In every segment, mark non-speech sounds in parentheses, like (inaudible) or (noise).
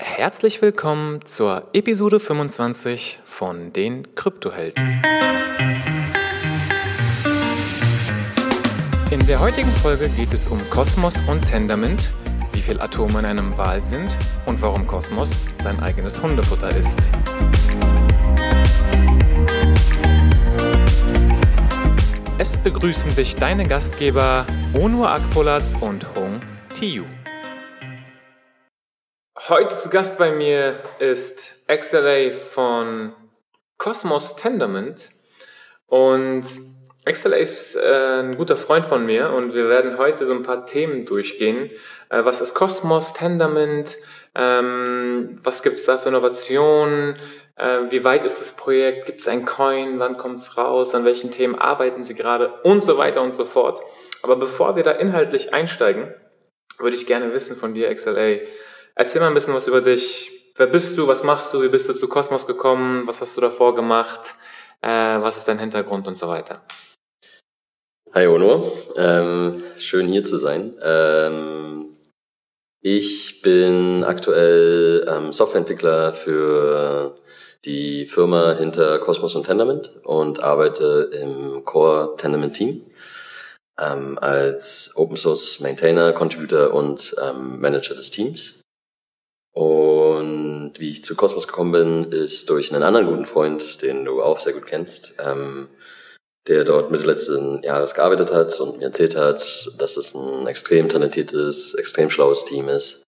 Herzlich willkommen zur Episode 25 von den Kryptohelden. In der heutigen Folge geht es um Kosmos und Tendermint, wie viele Atome in einem Wal sind und warum Kosmos sein eigenes Hundefutter ist. Es begrüßen dich deine Gastgeber Onur Akpolat und Hong Tiu. Heute zu Gast bei mir ist XLA von Cosmos Tendermint und XLA ist äh, ein guter Freund von mir und wir werden heute so ein paar Themen durchgehen. Äh, was ist Cosmos Tendermint? Ähm, was gibt es da für Innovationen? Äh, wie weit ist das Projekt? Gibt es ein Coin? Wann kommt es raus? An welchen Themen arbeiten Sie gerade? Und so weiter und so fort. Aber bevor wir da inhaltlich einsteigen, würde ich gerne wissen von dir, XLA. Erzähl mal ein bisschen was über dich. Wer bist du? Was machst du? Wie bist du zu Kosmos gekommen? Was hast du davor gemacht? Äh, was ist dein Hintergrund und so weiter? Hi Ono, ähm, schön hier zu sein. Ähm, ich bin aktuell ähm, Softwareentwickler für die Firma hinter Cosmos und Tendermint und arbeite im Core Tendermint Team ähm, als Open Source Maintainer, Contributor und ähm, Manager des Teams. Und wie ich zu Cosmos gekommen bin, ist durch einen anderen guten Freund, den du auch sehr gut kennst, ähm, der dort Mitte letzten Jahres gearbeitet hat und mir erzählt hat, dass es ein extrem talentiertes, extrem schlaues Team ist,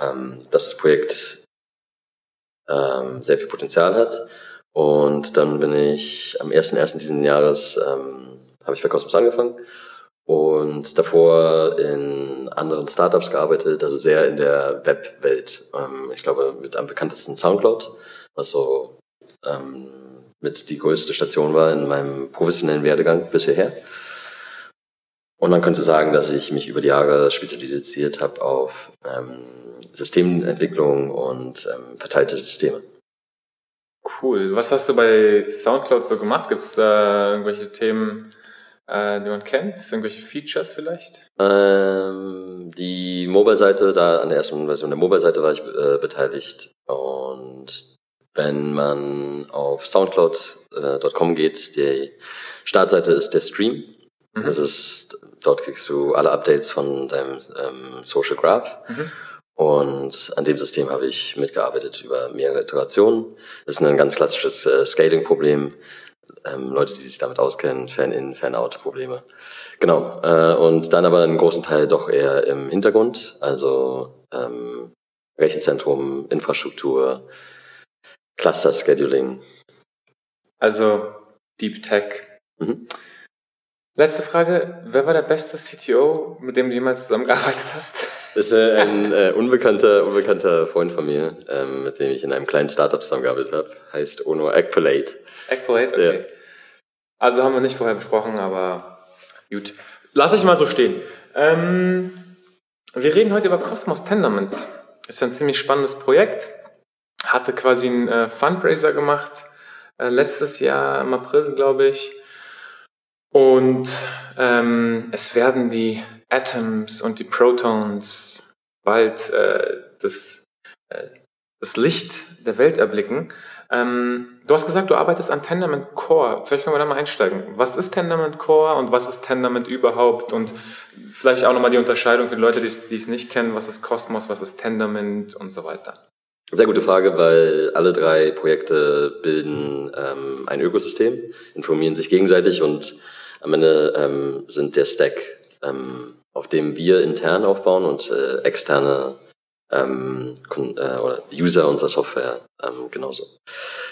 ähm, dass das Projekt ähm, sehr viel Potenzial hat. Und dann bin ich am 1.1. diesen Jahres, ähm, habe ich bei Cosmos angefangen und davor in anderen Startups gearbeitet, also sehr in der Webwelt. Ähm, ich glaube, mit am bekanntesten Soundcloud, was so ähm, mit die größte Station war in meinem professionellen Werdegang bisher. Und man könnte sagen, dass ich mich über die Jahre spezialisiert habe auf ähm, Systementwicklung und ähm, verteilte Systeme. Cool. Was hast du bei SoundCloud so gemacht? Gibt es da irgendwelche Themen, äh, die man kennt? Irgendwelche Features vielleicht? Ähm, die Mobile-Seite, da an der ersten Version der Mobile-Seite war ich äh, beteiligt. Und wenn man auf soundcloud.com äh, geht, die Startseite ist der Stream. Mhm. Das ist, dort kriegst du alle Updates von deinem ähm, Social Graph. Mhm. Und an dem System habe ich mitgearbeitet über mehrere Iterationen. Das ist ein ganz klassisches äh, Scaling-Problem. Ähm, Leute, die sich damit auskennen, Fan-in, Fan-out-Probleme. Genau. Äh, und dann aber einen großen Teil doch eher im Hintergrund, also ähm, Rechenzentrum, Infrastruktur, Cluster-Scheduling. Also Deep Tech. Mhm. Letzte Frage. Wer war der beste CTO, mit dem du jemals zusammengearbeitet hast? Das ist äh, ein äh, unbekannter, unbekannter Freund von mir, ähm, mit dem ich in einem kleinen Startup zusammengearbeitet habe. Heißt Ono Ekpolate. Ekpolate, okay. Ja. Also haben wir nicht vorher besprochen, aber gut. Lass ich mal so stehen. Ähm, wir reden heute über Cosmos Tendermint. Ist ja ein ziemlich spannendes Projekt. Hatte quasi einen äh, Fundraiser gemacht, äh, letztes Jahr im April, glaube ich. Und ähm, es werden die Atoms und die Protons bald äh, das, äh, das Licht der Welt erblicken. Ähm, du hast gesagt, du arbeitest an Tendermint Core. Vielleicht können wir da mal einsteigen. Was ist Tendermint Core und was ist Tendermint überhaupt? Und vielleicht auch nochmal die Unterscheidung für die Leute, die, die es nicht kennen. Was ist Cosmos, was ist Tendermint und so weiter? Sehr gute Frage, weil alle drei Projekte bilden ähm, ein Ökosystem, informieren sich gegenseitig und am Ende ähm, sind der Stack ähm, auf dem wir intern aufbauen und äh, externe ähm, äh, oder User unserer Software ähm, genauso.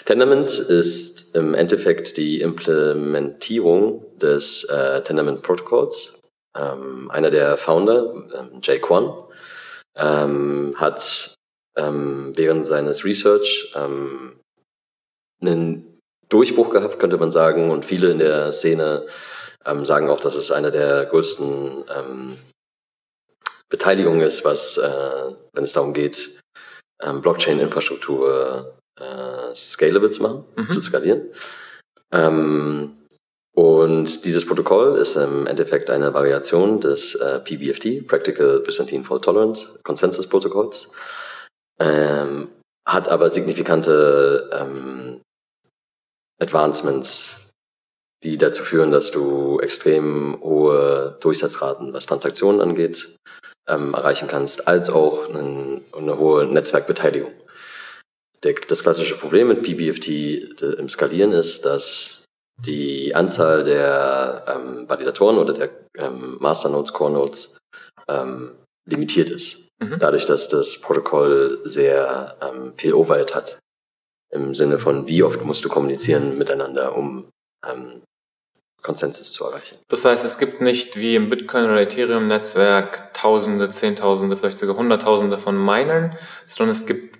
Tendermint ist im Endeffekt die Implementierung des äh, Tendermint Protocols. Ähm, einer der Founder, ähm, Jay Kwan, ähm, hat ähm, während seines Research ähm, einen Durchbruch gehabt, könnte man sagen, und viele in der Szene ähm, sagen auch, dass es eine der größten ähm, Beteiligungen ist, was, äh, wenn es darum geht, ähm, Blockchain-Infrastruktur äh, scalable zu machen, mhm. zu skalieren. Ähm, und dieses Protokoll ist im Endeffekt eine Variation des äh, PBFT, Practical Byzantine Fault Tolerance Consensus Protokolls. ähm, hat aber signifikante ähm, Advancements, die dazu führen, dass du extrem hohe Durchsatzraten, was Transaktionen angeht, ähm, erreichen kannst, als auch einen, eine hohe Netzwerkbeteiligung. Der, das klassische Problem mit PBFT im Skalieren ist, dass die Anzahl der ähm, Validatoren oder der ähm, Masternodes, Core Nodes ähm, limitiert ist. Mhm. Dadurch, dass das Protokoll sehr ähm, viel Overhead hat. Im Sinne von, wie oft musst du kommunizieren miteinander, um ähm, Konsensus zu erreichen. Das heißt, es gibt nicht wie im Bitcoin- oder Ethereum-Netzwerk Tausende, Zehntausende, vielleicht sogar Hunderttausende von Minern, sondern es gibt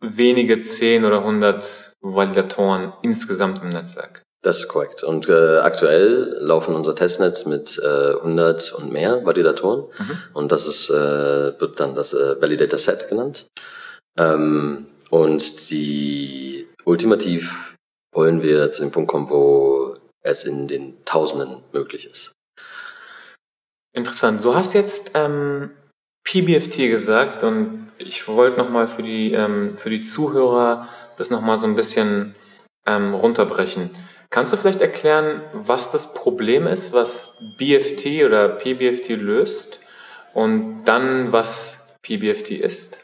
wenige zehn oder hundert Validatoren insgesamt im Netzwerk. Das ist korrekt. Und äh, aktuell laufen unser Testnetz mit äh, 100 und mehr Validatoren. Mhm. Und das ist, äh, wird dann das äh, Validator Set genannt. Ähm, und die ultimativ wollen wir zu dem Punkt kommen, wo es in den Tausenden möglich ist. Interessant. Du hast jetzt ähm, PBFT gesagt und ich wollte nochmal für die, ähm, für die Zuhörer das nochmal so ein bisschen ähm, runterbrechen. Kannst du vielleicht erklären, was das Problem ist, was BFT oder PBFT löst und dann was PBFT ist?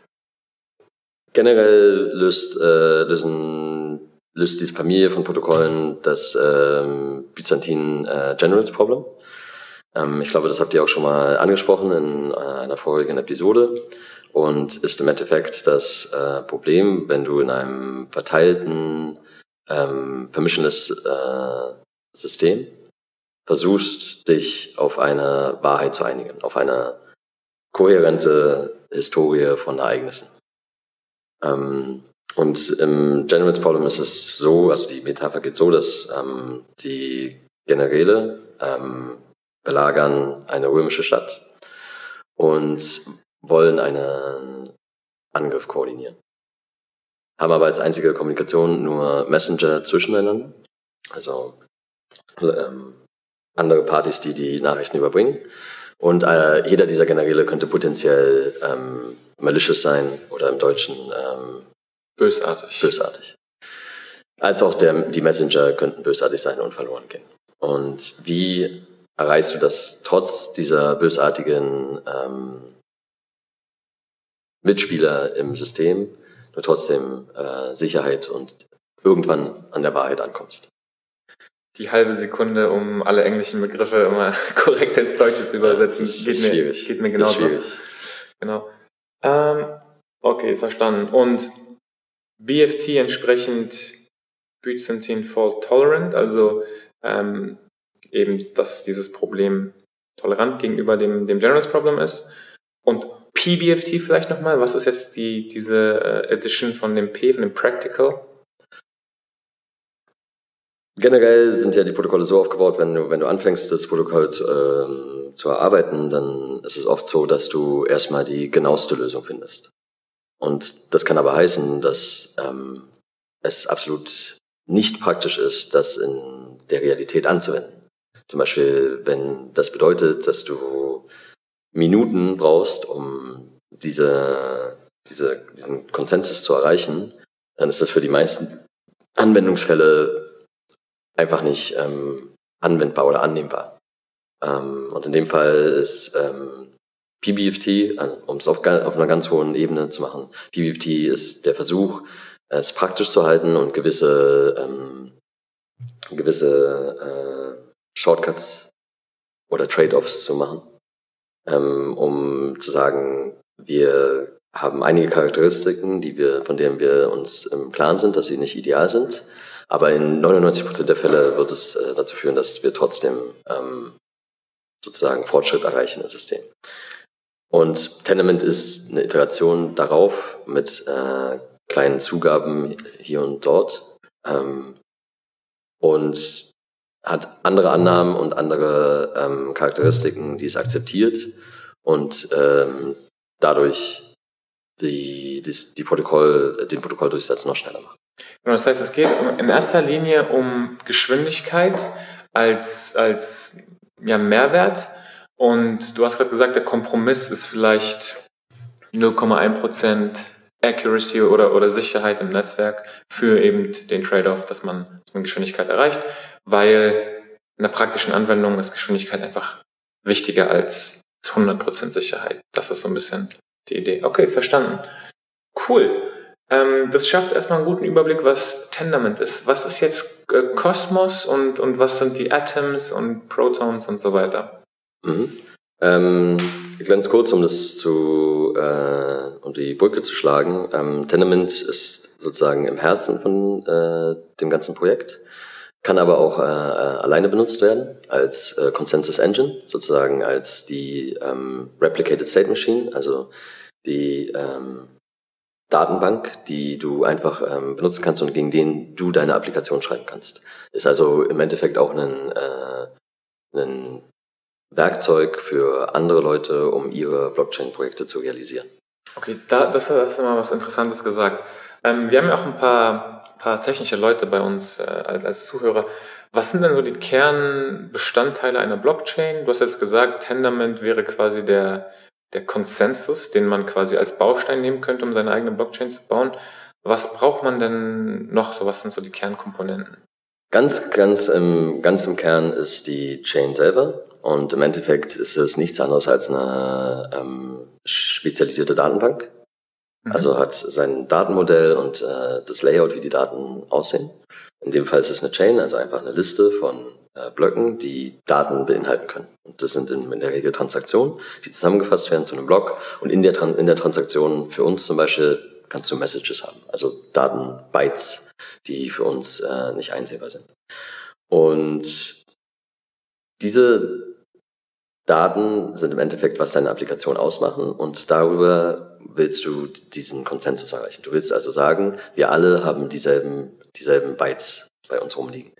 Generell löst, äh, lösen, löst diese Familie von Protokollen das ähm, Byzantin äh, Generals Problem. Ähm, ich glaube, das habt ihr auch schon mal angesprochen in äh, einer vorigen Episode und ist im Endeffekt das äh, Problem, wenn du in einem verteilten ähm, permissionless äh, System versuchst, dich auf eine Wahrheit zu einigen, auf eine kohärente Historie von Ereignissen. Ähm, und im Generals Problem ist es so, also die Metapher geht so, dass ähm, die Generäle ähm, belagern eine römische Stadt und wollen einen Angriff koordinieren haben aber als einzige Kommunikation nur Messenger zwischeneinander, also ähm, andere Partys, die die Nachrichten überbringen. Und äh, jeder dieser Generäle könnte potenziell ähm, malicious sein oder im Deutschen ähm, bösartig. bösartig. Als auch der, die Messenger könnten bösartig sein und verloren gehen. Und wie erreichst du das trotz dieser bösartigen ähm, Mitspieler im System, du trotzdem äh, Sicherheit und irgendwann an der Wahrheit ankommst. Die halbe Sekunde, um alle englischen Begriffe immer (laughs) korrekt ins Deutsche zu übersetzen, ja, geht, mir, schwierig. geht mir genauso. Genau. Ähm, okay, verstanden. Und BFT entsprechend Byzantine Fault Tolerant, also ähm, eben, dass dieses Problem tolerant gegenüber dem, dem Generals Problem ist. Und PBFT vielleicht nochmal? Was ist jetzt die, diese äh, Edition von dem P, von dem Practical? Generell sind ja die Protokolle so aufgebaut, wenn du, wenn du anfängst, das Protokoll zu, äh, zu erarbeiten, dann ist es oft so, dass du erstmal die genaueste Lösung findest. Und das kann aber heißen, dass ähm, es absolut nicht praktisch ist, das in der Realität anzuwenden. Zum Beispiel, wenn das bedeutet, dass du Minuten brauchst, um diese, diese, diesen Konsensus zu erreichen, dann ist das für die meisten Anwendungsfälle einfach nicht ähm, anwendbar oder annehmbar. Ähm, und in dem Fall ist ähm, PBFT, um es auf, auf einer ganz hohen Ebene zu machen, PBFT ist der Versuch, es praktisch zu halten und gewisse, ähm, gewisse äh, Shortcuts oder Trade-offs zu machen ähm, um zu sagen, wir haben einige Charakteristiken, die wir, von denen wir uns im Klaren sind, dass sie nicht ideal sind. Aber in 99 Prozent der Fälle wird es äh, dazu führen, dass wir trotzdem ähm, sozusagen Fortschritt erreichen im System. Und Tenement ist eine Iteration darauf mit äh, kleinen Zugaben hier und dort. Ähm, und hat andere Annahmen und andere ähm, Charakteristiken, die es akzeptiert und ähm, dadurch die, die, die Protokoll, den Protokolldurchsatz noch schneller macht. Genau, das heißt, es geht in erster Linie um Geschwindigkeit als, als ja, Mehrwert. Und du hast gerade gesagt, der Kompromiss ist vielleicht 0,1 Prozent Accuracy oder, oder Sicherheit im Netzwerk für eben den Trade-off, dass man, dass man Geschwindigkeit erreicht, weil in der praktischen Anwendung ist Geschwindigkeit einfach wichtiger als 100% Sicherheit. Das ist so ein bisschen die Idee. Okay, verstanden. Cool. Ähm, das schafft erstmal einen guten Überblick, was Tendermint ist. Was ist jetzt äh, Cosmos und, und was sind die Atoms und Protons und so weiter? Mhm. Ähm, ganz kurz, um das zu, äh, um die Brücke zu schlagen. Ähm, Tendermint ist sozusagen im Herzen von äh, dem ganzen Projekt, kann aber auch äh, äh alleine benutzt werden als äh, Consensus Engine, sozusagen als die ähm, Replicated State Machine, also die ähm, Datenbank, die du einfach ähm, benutzen kannst und gegen den du deine Applikation schreiben kannst. Ist also im Endeffekt auch ein, äh, ein Werkzeug für andere Leute, um ihre Blockchain-Projekte zu realisieren. Okay, da, das hast du mal was Interessantes gesagt. Ähm, wir haben ja auch ein paar, paar technische Leute bei uns äh, als, als Zuhörer. Was sind denn so die Kernbestandteile einer Blockchain? Du hast jetzt gesagt, Tendermint wäre quasi der, der Konsensus, den man quasi als Baustein nehmen könnte, um seine eigene Blockchain zu bauen. Was braucht man denn noch? So, was sind so die Kernkomponenten? Ganz, ganz im, ganz im Kern ist die Chain selber. Und im Endeffekt ist es nichts anderes als eine ähm, spezialisierte Datenbank. Mhm. Also hat sein Datenmodell und äh, das Layout, wie die Daten aussehen. In dem Fall ist es eine Chain, also einfach eine Liste von äh, Blöcken, die Daten beinhalten können. Und das sind in, in, der Regel Transaktionen, die zusammengefasst werden zu einem Block. Und in der, in der Transaktion für uns zum Beispiel kannst du Messages haben, also Daten, Bytes, die für uns äh, nicht einsehbar sind. Und diese Daten sind im Endeffekt, was deine Applikation ausmachen und darüber willst du diesen Konsensus erreichen. Du willst also sagen, wir alle haben dieselben, dieselben Bytes bei uns rumliegen.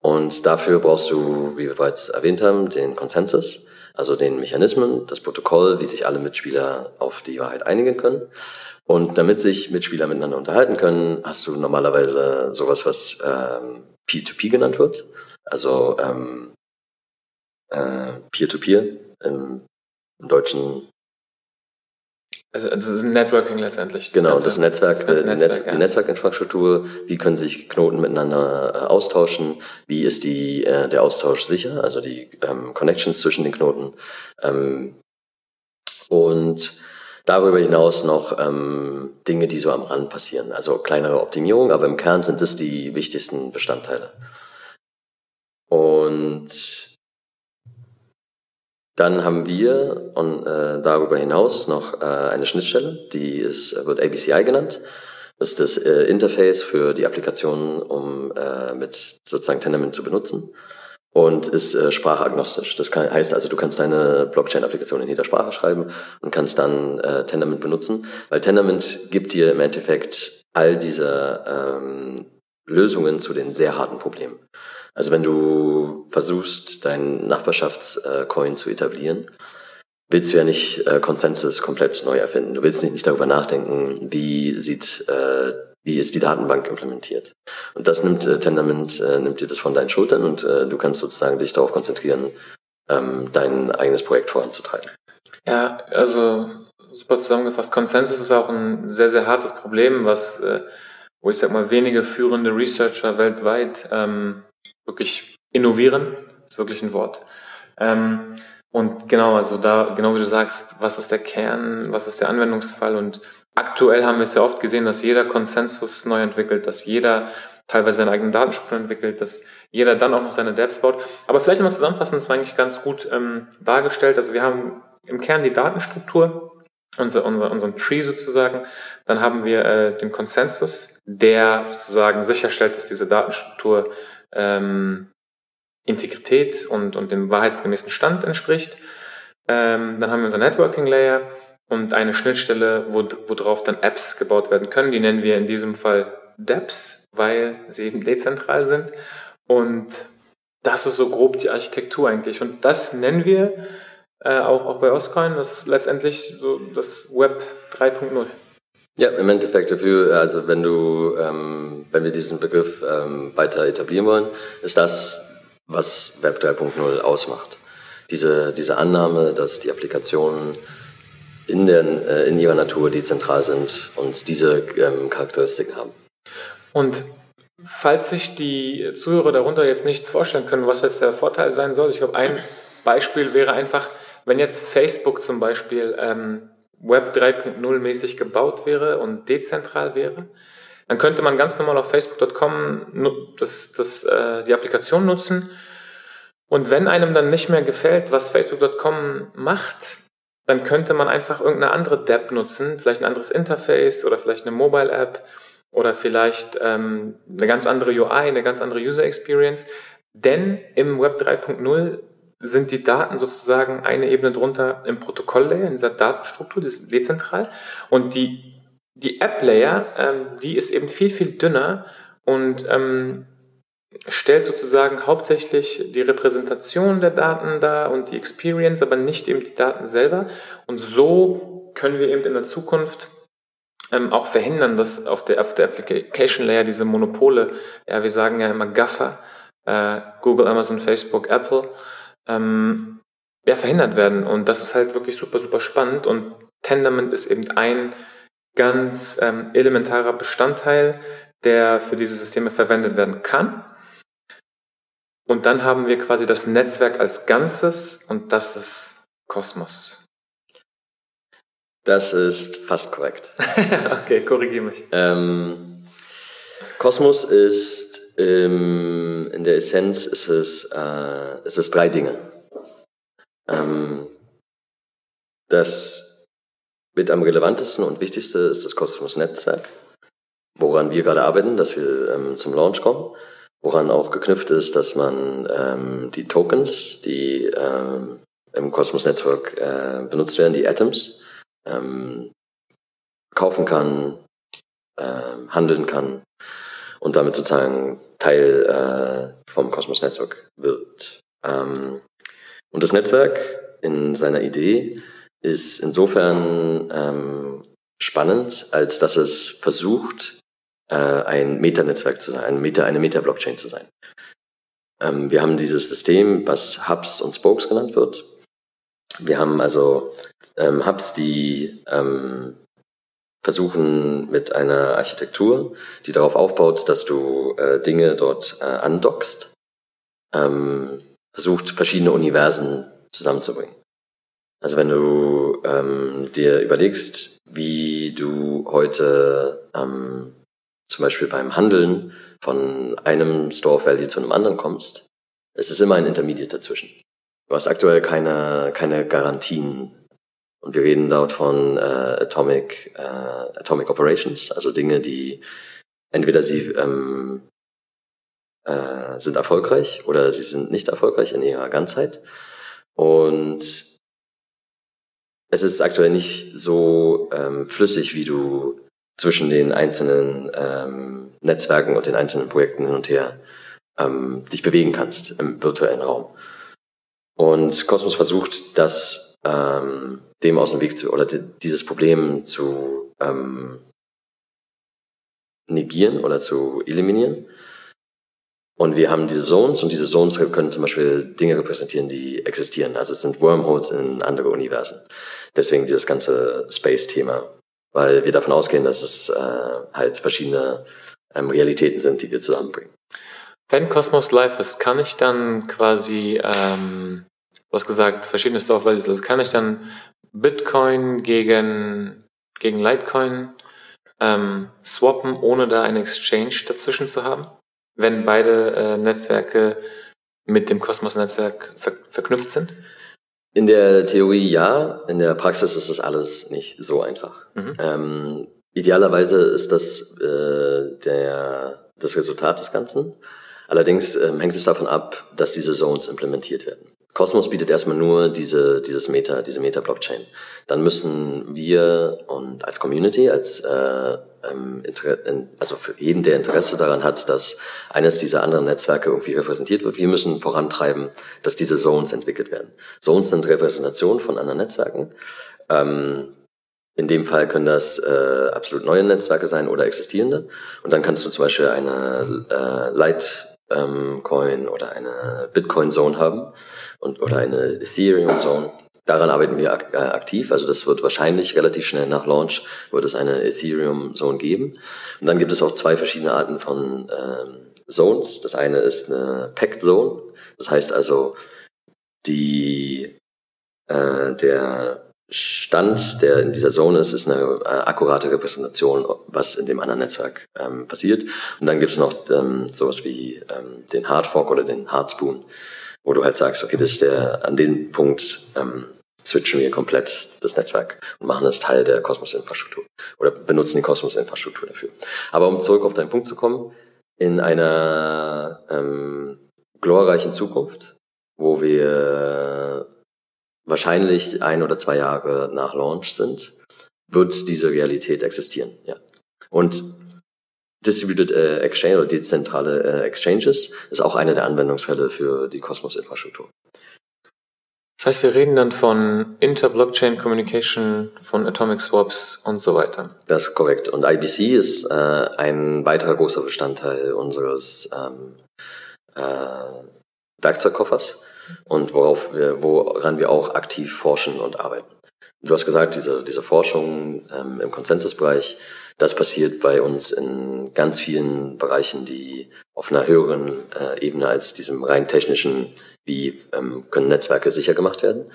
Und dafür brauchst du, wie wir bereits erwähnt haben, den Konsensus, also den Mechanismen, das Protokoll, wie sich alle Mitspieler auf die Wahrheit einigen können. Und damit sich Mitspieler miteinander unterhalten können, hast du normalerweise sowas, was ähm, P2P genannt wird. Also ähm, äh, Peer-to-Peer im, im Deutschen. Also das ist ein Networking letztendlich. Das genau, Ganze, das Netzwerk, das Netzwerk, Netz, ja. die Netzwerkinfrastruktur, wie können sich Knoten miteinander äh, austauschen, wie ist die, äh, der Austausch sicher, also die ähm, Connections zwischen den Knoten. Ähm, und darüber hinaus noch ähm, Dinge, die so am Rand passieren, also kleinere Optimierungen, aber im Kern sind das die wichtigsten Bestandteile. Und dann haben wir und, äh, darüber hinaus noch äh, eine Schnittstelle, die ist, wird ABCI genannt. Das ist das äh, Interface für die Applikation, um äh, mit sozusagen Tendermint zu benutzen und ist äh, sprachagnostisch. Das kann, heißt also, du kannst deine Blockchain-Applikation in jeder Sprache schreiben und kannst dann äh, Tendermint benutzen, weil Tendermint gibt dir im Endeffekt all diese ähm, Lösungen zu den sehr harten Problemen. Also wenn du versuchst, deinen Nachbarschaftscoin zu etablieren, willst du ja nicht äh, Consensus komplett neu erfinden. Du willst nicht, nicht darüber nachdenken, wie sieht, äh, wie ist die Datenbank implementiert. Und das nimmt äh, Tendermint, äh, nimmt dir das von deinen Schultern und äh, du kannst sozusagen dich darauf konzentrieren, ähm, dein eigenes Projekt voranzutreiben. Ja, also super zusammengefasst. Consensus ist auch ein sehr, sehr hartes Problem, was, äh, wo ich sag mal, wenige führende Researcher weltweit ähm, wirklich innovieren, ist wirklich ein Wort. Ähm, und genau, also da, genau wie du sagst, was ist der Kern, was ist der Anwendungsfall und aktuell haben wir es ja oft gesehen, dass jeder Konsensus neu entwickelt, dass jeder teilweise seine eigenen Datenspuren entwickelt, dass jeder dann auch noch seine Dapps baut. Aber vielleicht nochmal zusammenfassend, das war eigentlich ganz gut ähm, dargestellt. Also wir haben im Kern die Datenstruktur, unser, unser, unseren Tree sozusagen. Dann haben wir äh, den Konsensus, der sozusagen sicherstellt, dass diese Datenstruktur ähm, Integrität und, und dem wahrheitsgemäßen Stand entspricht. Ähm, dann haben wir unser Networking Layer und eine Schnittstelle, wo, worauf dann Apps gebaut werden können. Die nennen wir in diesem Fall Dapps, weil sie eben dezentral sind. Und das ist so grob die Architektur eigentlich. Und das nennen wir äh, auch, auch bei Oscoin, das ist letztendlich so das Web 3.0. Ja, im Endeffekt dafür, also wenn du, ähm, wenn wir diesen Begriff ähm, weiter etablieren wollen, ist das, was Web 3.0 ausmacht. Diese, diese Annahme, dass die Applikationen in, der, äh, in ihrer Natur dezentral sind und diese ähm, Charakteristiken haben. Und falls sich die Zuhörer darunter jetzt nichts vorstellen können, was jetzt der Vorteil sein soll, ich glaube, ein Beispiel wäre einfach, wenn jetzt Facebook zum Beispiel ähm, Web 3.0 mäßig gebaut wäre und dezentral wäre, dann könnte man ganz normal auf facebook.com das, das, äh, die Applikation nutzen. Und wenn einem dann nicht mehr gefällt, was facebook.com macht, dann könnte man einfach irgendeine andere App nutzen, vielleicht ein anderes Interface oder vielleicht eine Mobile App oder vielleicht ähm, eine ganz andere UI, eine ganz andere User Experience. Denn im Web 3.0 sind die Daten sozusagen eine Ebene drunter im Protokolllayer, in dieser Datenstruktur, das ist dezentral. Und die, die App-Layer, ähm, die ist eben viel, viel dünner und ähm, stellt sozusagen hauptsächlich die Repräsentation der Daten dar und die Experience, aber nicht eben die Daten selber. Und so können wir eben in der Zukunft ähm, auch verhindern, dass auf der, auf der Application Layer diese Monopole, ja, wir sagen ja immer Gaffer, äh, Google, Amazon, Facebook, Apple, ähm, ja, verhindert werden. Und das ist halt wirklich super, super spannend. Und Tendermint ist eben ein ganz ähm, elementarer Bestandteil, der für diese Systeme verwendet werden kann. Und dann haben wir quasi das Netzwerk als Ganzes und das ist Kosmos. Das ist fast korrekt. (laughs) okay, korrigiere mich. Ähm, Kosmos ist ähm, in der Essenz ist es, äh, ist es drei Dinge. Ähm, das mit am relevantesten und wichtigste ist das Kosmos-Netzwerk, woran wir gerade arbeiten, dass wir ähm, zum Launch kommen woran auch geknüpft ist, dass man ähm, die Tokens, die ähm, im Cosmos Network äh, benutzt werden, die Atoms, ähm, kaufen kann, äh, handeln kann und damit sozusagen Teil äh, vom Cosmos Network wird. Ähm, und das Netzwerk in seiner Idee ist insofern ähm, spannend, als dass es versucht, äh, ein Meta-Netzwerk zu sein, ein Meta, eine Meta-Blockchain zu sein. Ähm, wir haben dieses System, was Hubs und Spokes genannt wird. Wir haben also ähm, Hubs, die ähm, versuchen mit einer Architektur, die darauf aufbaut, dass du äh, Dinge dort äh, andockst, ähm, versucht verschiedene Universen zusammenzubringen. Also wenn du ähm, dir überlegst, wie du heute ähm, zum Beispiel beim Handeln von einem Store Value zu einem anderen kommst, es ist immer ein Intermediate dazwischen. Du hast aktuell keine, keine Garantien. Und wir reden dort von äh, Atomic, äh, Atomic Operations, also Dinge, die entweder sie ähm, äh, sind erfolgreich oder sie sind nicht erfolgreich in ihrer Ganzheit. Und es ist aktuell nicht so ähm, flüssig, wie du zwischen den einzelnen ähm, Netzwerken und den einzelnen Projekten hin und her ähm, dich bewegen kannst im virtuellen Raum. Und Cosmos versucht, das ähm, dem aus dem Weg zu oder dieses Problem zu ähm, negieren oder zu eliminieren. Und wir haben diese Zones und diese Zones können zum Beispiel Dinge repräsentieren, die existieren. Also es sind Wormholes in andere Universen. Deswegen dieses ganze Space-Thema weil wir davon ausgehen, dass es äh, halt verschiedene ähm, Realitäten sind, die wir zusammenbringen. Wenn Cosmos live ist, kann ich dann quasi, ähm, du hast gesagt, verschiedene Store Values, also kann ich dann Bitcoin gegen, gegen Litecoin ähm, swappen, ohne da eine Exchange dazwischen zu haben? Wenn beide äh, Netzwerke mit dem Cosmos-Netzwerk ver verknüpft sind? In der Theorie ja, in der Praxis ist das alles nicht so einfach. Mhm. Ähm, idealerweise ist das äh, der, das Resultat des Ganzen. Allerdings ähm, hängt es davon ab, dass diese Zones implementiert werden. Cosmos bietet erstmal nur diese, dieses Meta, diese Meta-Blockchain. Dann müssen wir und als Community, als äh, ähm, also für jeden, der Interesse daran hat, dass eines dieser anderen Netzwerke irgendwie repräsentiert wird, wir müssen vorantreiben, dass diese Zones entwickelt werden. Zones sind Repräsentationen von anderen Netzwerken. Ähm, in dem Fall können das äh, absolut neue Netzwerke sein oder existierende. Und dann kannst du zum Beispiel eine äh, Litecoin ähm, oder eine Bitcoin-Zone haben und, oder eine Ethereum-Zone. Daran arbeiten wir ak äh, aktiv. Also das wird wahrscheinlich relativ schnell nach Launch wird es eine Ethereum Zone geben. Und dann gibt es auch zwei verschiedene Arten von ähm, Zones. Das eine ist eine Packed Zone. Das heißt also, die, äh, der Stand, der in dieser Zone ist, ist eine äh, akkurate Repräsentation, was in dem anderen Netzwerk ähm, passiert. Und dann gibt es noch ähm, sowas wie ähm, den Hardfork oder den Hardspoon, wo du halt sagst, okay, das ist der an dem Punkt ähm, switchen wir komplett das Netzwerk und machen das Teil der Kosmos-Infrastruktur oder benutzen die Kosmos-Infrastruktur dafür. Aber um zurück auf deinen Punkt zu kommen, in einer ähm, glorreichen Zukunft, wo wir wahrscheinlich ein oder zwei Jahre nach Launch sind, wird diese Realität existieren. Ja. Und Distributed äh, Exchange oder dezentrale äh, Exchanges ist auch einer der Anwendungsfälle für die Kosmos-Infrastruktur. Das heißt, wir reden dann von Inter-Blockchain Communication, von Atomic Swaps und so weiter. Das ist korrekt. Und IBC ist äh, ein weiterer großer Bestandteil unseres ähm, äh, Werkzeugkoffers und worauf wir, woran wir auch aktiv forschen und arbeiten. Du hast gesagt, diese, diese Forschung ähm, im Konsensusbereich, das passiert bei uns in ganz vielen Bereichen, die auf einer höheren äh, Ebene als diesem rein technischen, wie ähm, können Netzwerke sicher gemacht werden.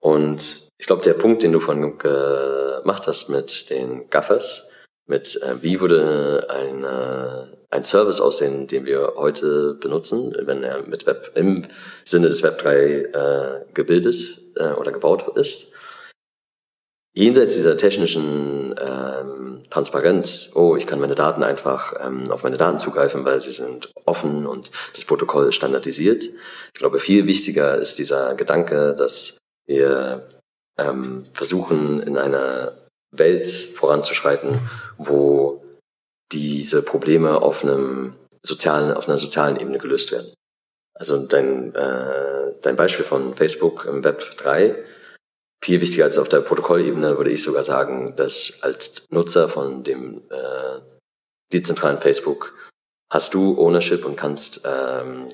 Und ich glaube, der Punkt, den du vorhin gemacht hast mit den Gaffers, mit äh, wie würde eine, ein Service aussehen, den wir heute benutzen, wenn er mit Web im Sinne des Web 3 äh, gebildet äh, oder gebaut ist, jenseits dieser technischen ähm, Transparenz, oh, ich kann meine Daten einfach ähm, auf meine Daten zugreifen, weil sie sind offen und das Protokoll ist standardisiert. Ich glaube, viel wichtiger ist dieser Gedanke, dass wir ähm, versuchen, in einer Welt voranzuschreiten, wo diese Probleme auf einem sozialen, auf einer sozialen Ebene gelöst werden. Also dein, äh, dein Beispiel von Facebook im Web 3 viel wichtiger als auf der Protokollebene würde ich sogar sagen, dass als Nutzer von dem äh, dezentralen Facebook hast du Ownership und kannst ähm,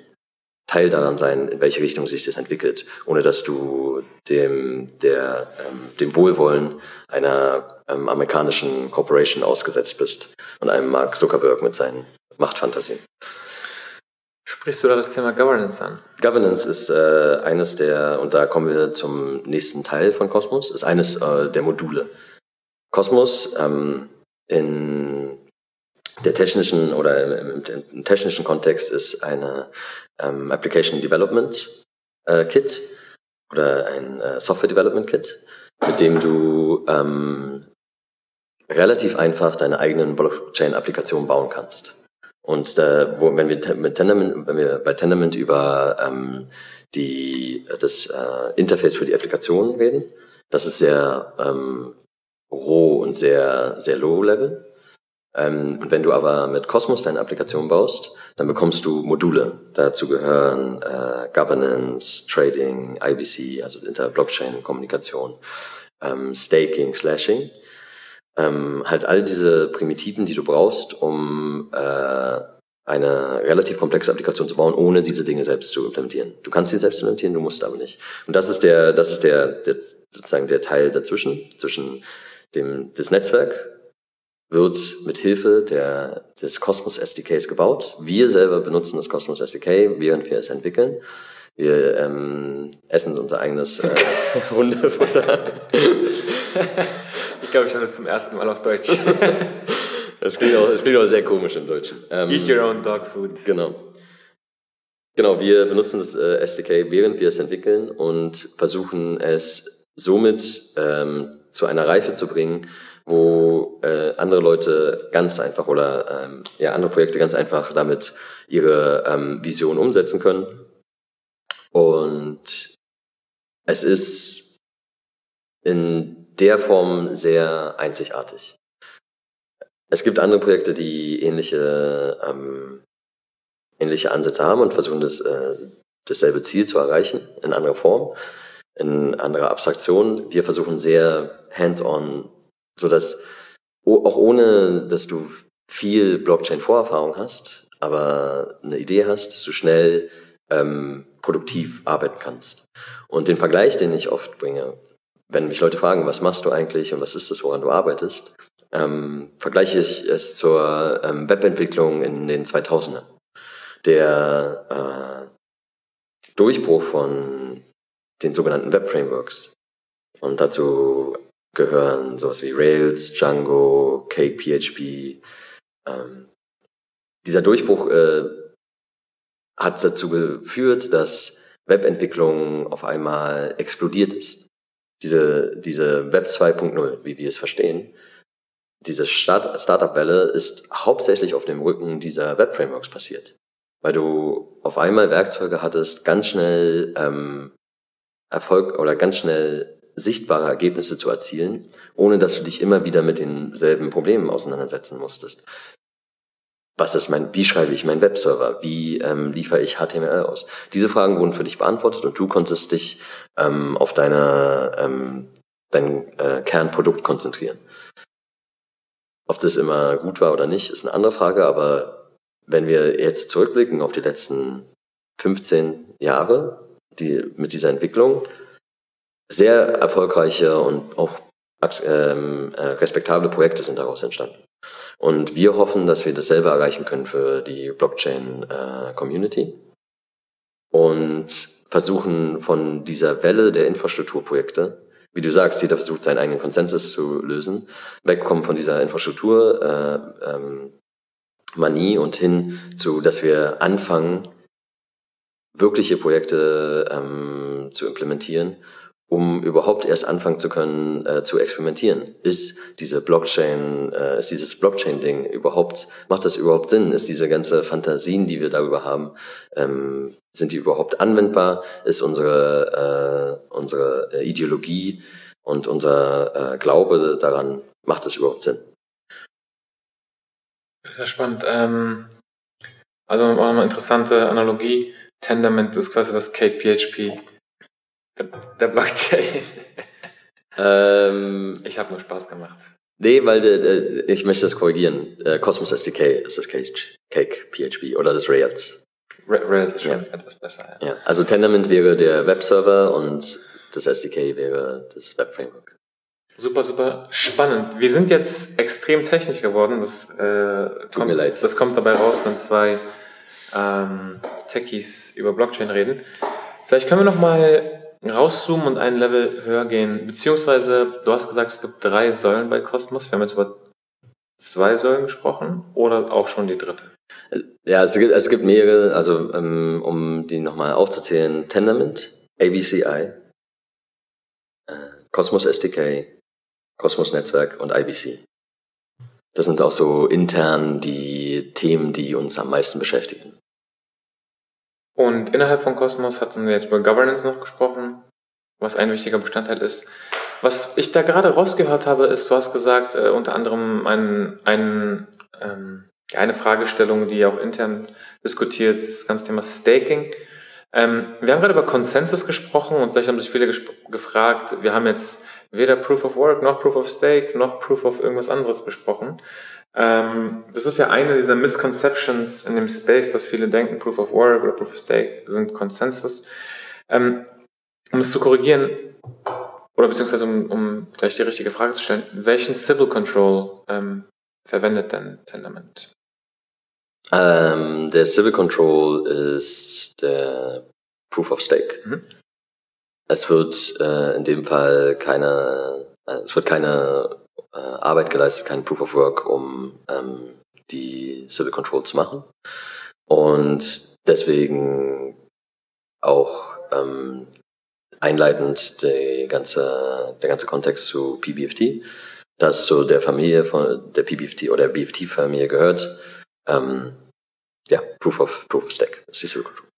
Teil daran sein, in welche Richtung sich das entwickelt, ohne dass du dem, der, ähm, dem Wohlwollen einer ähm, amerikanischen Corporation ausgesetzt bist und einem Mark Zuckerberg mit seinen Machtfantasien. Sprichst du da das Thema Governance an? Governance ist äh, eines der, und da kommen wir zum nächsten Teil von Cosmos, ist eines äh, der Module. Cosmos ähm, in der technischen oder im, im, technischen Kontext ist eine ähm, Application Development äh, Kit oder ein äh, Software Development Kit, mit dem du ähm, relativ einfach deine eigenen Blockchain-Applikationen bauen kannst. Und äh, wo, wenn wir mit Tendermint, wenn wir bei Tendermint über ähm, die, das äh, Interface für die Applikation reden, das ist sehr ähm, roh und sehr, sehr low level. Ähm, und wenn du aber mit Cosmos deine Applikation baust, dann bekommst du Module. Dazu gehören äh, Governance, Trading, IBC, also Inter-Blockchain-Kommunikation, ähm, Staking, Slashing ähm, halt all diese Primitiven, die du brauchst, um äh, eine relativ komplexe Applikation zu bauen, ohne diese Dinge selbst zu implementieren. Du kannst sie selbst implementieren, du musst aber nicht. Und das ist der, das ist der, der sozusagen der Teil dazwischen, zwischen dem das Netzwerk wird mit Hilfe der, des Cosmos SDKs gebaut. Wir selber benutzen das Cosmos SDK, während wir es entwickeln. Wir ähm, essen unser eigenes äh, (laughs) Hundefutter. (laughs) Ich glaube, ich höre das zum ersten Mal auf Deutsch. (laughs) das, klingt auch, das klingt auch sehr komisch im Deutschen. Ähm, Eat your own dog food. Genau. Genau, wir benutzen das äh, SDK, während wir es entwickeln und versuchen es somit ähm, zu einer Reife zu bringen, wo äh, andere Leute ganz einfach oder ähm, ja, andere Projekte ganz einfach damit ihre ähm, Vision umsetzen können. Und es ist in der Form sehr einzigartig. Es gibt andere Projekte, die ähnliche, ähm, ähnliche Ansätze haben und versuchen, das, äh, dasselbe Ziel zu erreichen, in anderer Form, in anderer Abstraktion. Wir versuchen sehr hands-on, so dass auch ohne, dass du viel Blockchain-Vorerfahrung hast, aber eine Idee hast, dass du schnell ähm, produktiv arbeiten kannst. Und den Vergleich, den ich oft bringe, wenn mich Leute fragen, was machst du eigentlich und was ist das, woran du arbeitest, ähm, vergleiche ich es zur ähm, Webentwicklung in den 2000ern. Der äh, Durchbruch von den sogenannten Web-Frameworks. Und dazu gehören sowas wie Rails, Django, Cake, PHP. Ähm, dieser Durchbruch äh, hat dazu geführt, dass Webentwicklung auf einmal explodiert ist. Diese, diese Web 2.0, wie wir es verstehen, diese Start Startup-Welle ist hauptsächlich auf dem Rücken dieser Web-Frameworks passiert. Weil du auf einmal Werkzeuge hattest, ganz schnell ähm, Erfolg oder ganz schnell sichtbare Ergebnisse zu erzielen, ohne dass du dich immer wieder mit denselben Problemen auseinandersetzen musstest. Was ist mein, wie schreibe ich meinen Webserver? Wie ähm, liefere ich HTML aus? Diese Fragen wurden für dich beantwortet und du konntest dich ähm, auf deine, ähm, dein äh, Kernprodukt konzentrieren. Ob das immer gut war oder nicht, ist eine andere Frage, aber wenn wir jetzt zurückblicken auf die letzten 15 Jahre, die mit dieser Entwicklung, sehr erfolgreiche und auch ähm, äh, respektable Projekte sind daraus entstanden. Und wir hoffen, dass wir dasselbe erreichen können für die Blockchain-Community äh, und versuchen von dieser Welle der Infrastrukturprojekte, wie du sagst, jeder versucht seinen eigenen Konsensus zu lösen, wegkommen von dieser Infrastruktur äh, ähm, und hin zu, dass wir anfangen, wirkliche Projekte ähm, zu implementieren um überhaupt erst anfangen zu können äh, zu experimentieren. Ist diese Blockchain, äh, ist dieses Blockchain-Ding überhaupt, macht das überhaupt Sinn? Ist diese ganze Fantasien, die wir darüber haben, ähm, sind die überhaupt anwendbar? Ist unsere, äh, unsere äh, Ideologie und unser äh, Glaube daran, macht das überhaupt Sinn? Sehr spannend. Ähm, also auch eine interessante Analogie. Tendermint ist quasi das Cake PHP (laughs) der Blockchain. (laughs) ähm, ich habe nur Spaß gemacht. Nee, weil de, de, ich möchte das korrigieren. Äh, Cosmos SDK ist das Cake, Cake PHP oder das Rails. Rails ist schon ja. etwas besser. Ja. ja. also Tendermint wäre der Webserver und das SDK wäre das Webframework. Super, super spannend. Wir sind jetzt extrem technisch geworden. Das, äh, Tut kommt, mir leid. das kommt dabei raus, wenn zwei ähm, Techies über Blockchain reden. Vielleicht können wir noch mal rauszoomen und ein Level höher gehen. Beziehungsweise, du hast gesagt, es gibt drei Säulen bei Cosmos. Wir haben jetzt über zwei Säulen gesprochen oder auch schon die dritte? Ja, es gibt, es gibt mehrere, also ähm, um die nochmal aufzuzählen, Tendermint, ABCI, äh, Cosmos SDK, Cosmos Netzwerk und IBC. Das sind auch so intern die Themen, die uns am meisten beschäftigen. Und innerhalb von Cosmos hatten wir jetzt über Governance noch gesprochen, was ein wichtiger Bestandteil ist. Was ich da gerade rausgehört habe, ist, du hast gesagt, äh, unter anderem ein, ein, ähm, eine Fragestellung, die auch intern diskutiert, das ganze Thema Staking. Ähm, wir haben gerade über Consensus gesprochen und vielleicht haben sich viele gefragt, wir haben jetzt weder Proof of Work noch Proof of Stake noch Proof of irgendwas anderes besprochen. Ähm, das ist ja eine dieser Misconceptions in dem Space, dass viele denken, Proof of Work oder Proof of Stake sind Consensus. Ähm, um es zu korrigieren, oder beziehungsweise um, um gleich die richtige Frage zu stellen, welchen Civil Control ähm, verwendet denn Tendermint? Ähm, der Civil Control ist der Proof of Stake. Mhm. Es wird äh, in dem Fall keine, äh, es wird keine äh, Arbeit geleistet, kein Proof of Work, um ähm, die Civil Control zu machen. Und deswegen auch ähm, einleitend der ganze, der ganze Kontext zu PBFT, das zu der Familie von der PBFT oder der BFT-Familie gehört. Ähm, ja, Proof of, Proof of Stack ist die Civil Control.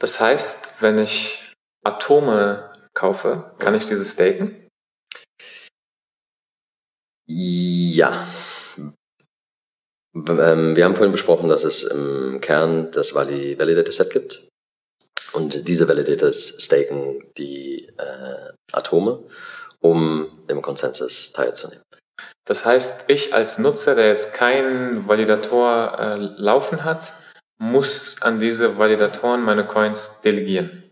Das heißt, wenn ich Atome kaufe, kann ich diese staken? Ja. Ähm, wir haben vorhin besprochen, dass es im Kern das Validator Set gibt. Und diese Validators staken die äh, Atome, um im Konsensus teilzunehmen. Das heißt, ich als Nutzer, der jetzt keinen Validator äh, laufen hat, muss an diese Validatoren meine Coins delegieren.